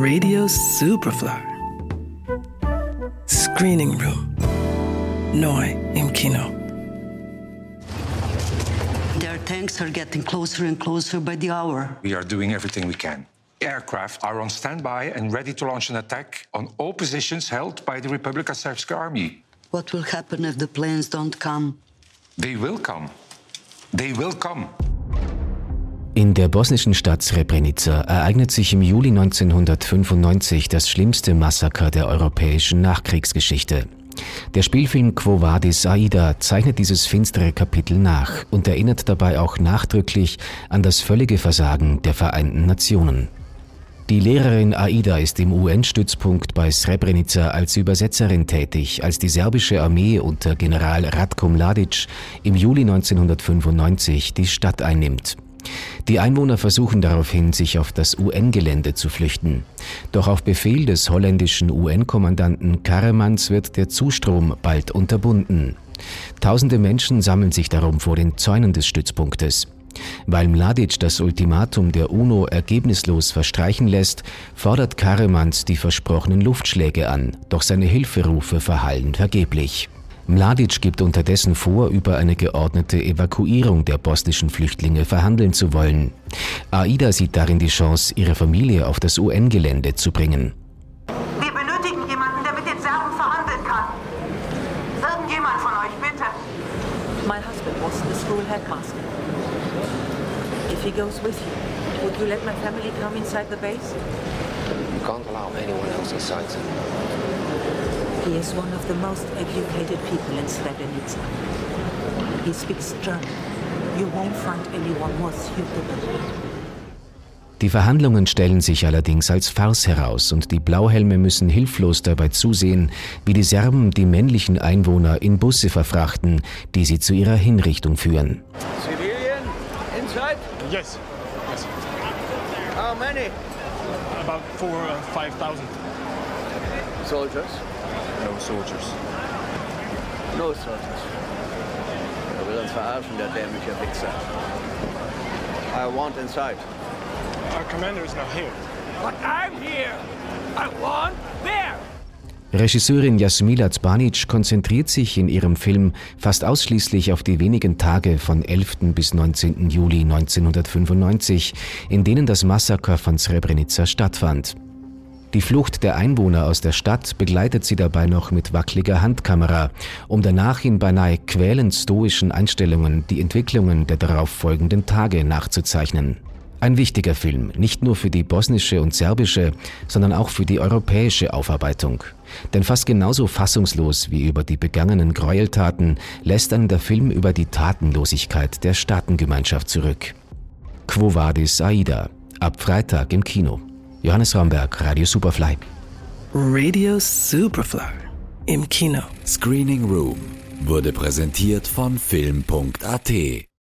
Radio Superfly. Screening Room. Noi im Kino. Their tanks are getting closer and closer by the hour. We are doing everything we can. Aircraft are on standby and ready to launch an attack on all positions held by the Republika Srpska army. What will happen if the planes don't come? They will come. They will come. In der bosnischen Stadt Srebrenica ereignet sich im Juli 1995 das schlimmste Massaker der europäischen Nachkriegsgeschichte. Der Spielfilm Quo Vadis Aida zeichnet dieses finstere Kapitel nach und erinnert dabei auch nachdrücklich an das völlige Versagen der Vereinten Nationen. Die Lehrerin Aida ist im UN-Stützpunkt bei Srebrenica als Übersetzerin tätig, als die serbische Armee unter General Ratko Mladic im Juli 1995 die Stadt einnimmt. Die Einwohner versuchen daraufhin, sich auf das UN-Gelände zu flüchten. Doch auf Befehl des holländischen UN-Kommandanten Karemans wird der Zustrom bald unterbunden. Tausende Menschen sammeln sich darum vor den Zäunen des Stützpunktes. Weil Mladic das Ultimatum der UNO ergebnislos verstreichen lässt, fordert Karemans die versprochenen Luftschläge an, doch seine Hilferufe verhallen vergeblich. Mladic gibt unterdessen vor, über eine geordnete Evakuierung der bosnischen Flüchtlinge verhandeln zu wollen. Aida sieht darin die Chance, ihre Familie auf das UN-Gelände zu bringen. Wir benötigen jemanden, der mit den Serben verhandeln kann. Irgendjemand von euch, bitte. My husband was the school headmaster. If he goes with you, would you let my family come inside the base? You can't allow anyone else inside. He is one of the most educated people in Srebrenica. He speaks German. You won't find anyone more suitable. Die Verhandlungen stellen sich allerdings als Farce heraus und die Blauhelme müssen hilflos dabei zusehen, wie die Serben die männlichen Einwohner in Busse verfrachten, die sie zu ihrer Hinrichtung führen. Civilian inside? Yes. Yes. How many? About four, uh, five thousand. Soldiers? No soldiers. No soldiers. Er will uns verarschen, der dämliche Wichser. I want inside. Our commander is not here. But I'm here. I want there. Regisseurin Jasmila Zbanic konzentriert sich in ihrem Film fast ausschließlich auf die wenigen Tage von 11. bis 19. Juli 1995, in denen das Massaker von Srebrenica stattfand. Die Flucht der Einwohner aus der Stadt begleitet sie dabei noch mit wackeliger Handkamera, um danach in beinahe quälend stoischen Einstellungen die Entwicklungen der darauffolgenden Tage nachzuzeichnen. Ein wichtiger Film, nicht nur für die bosnische und serbische, sondern auch für die europäische Aufarbeitung. Denn fast genauso fassungslos wie über die begangenen Gräueltaten lässt einen der Film über die Tatenlosigkeit der Staatengemeinschaft zurück. Quo Vadis Aida, ab Freitag im Kino. Johannes Ramberg, Radio Superfly. Radio Superfly. Im Kino. Screening Room wurde präsentiert von Film.at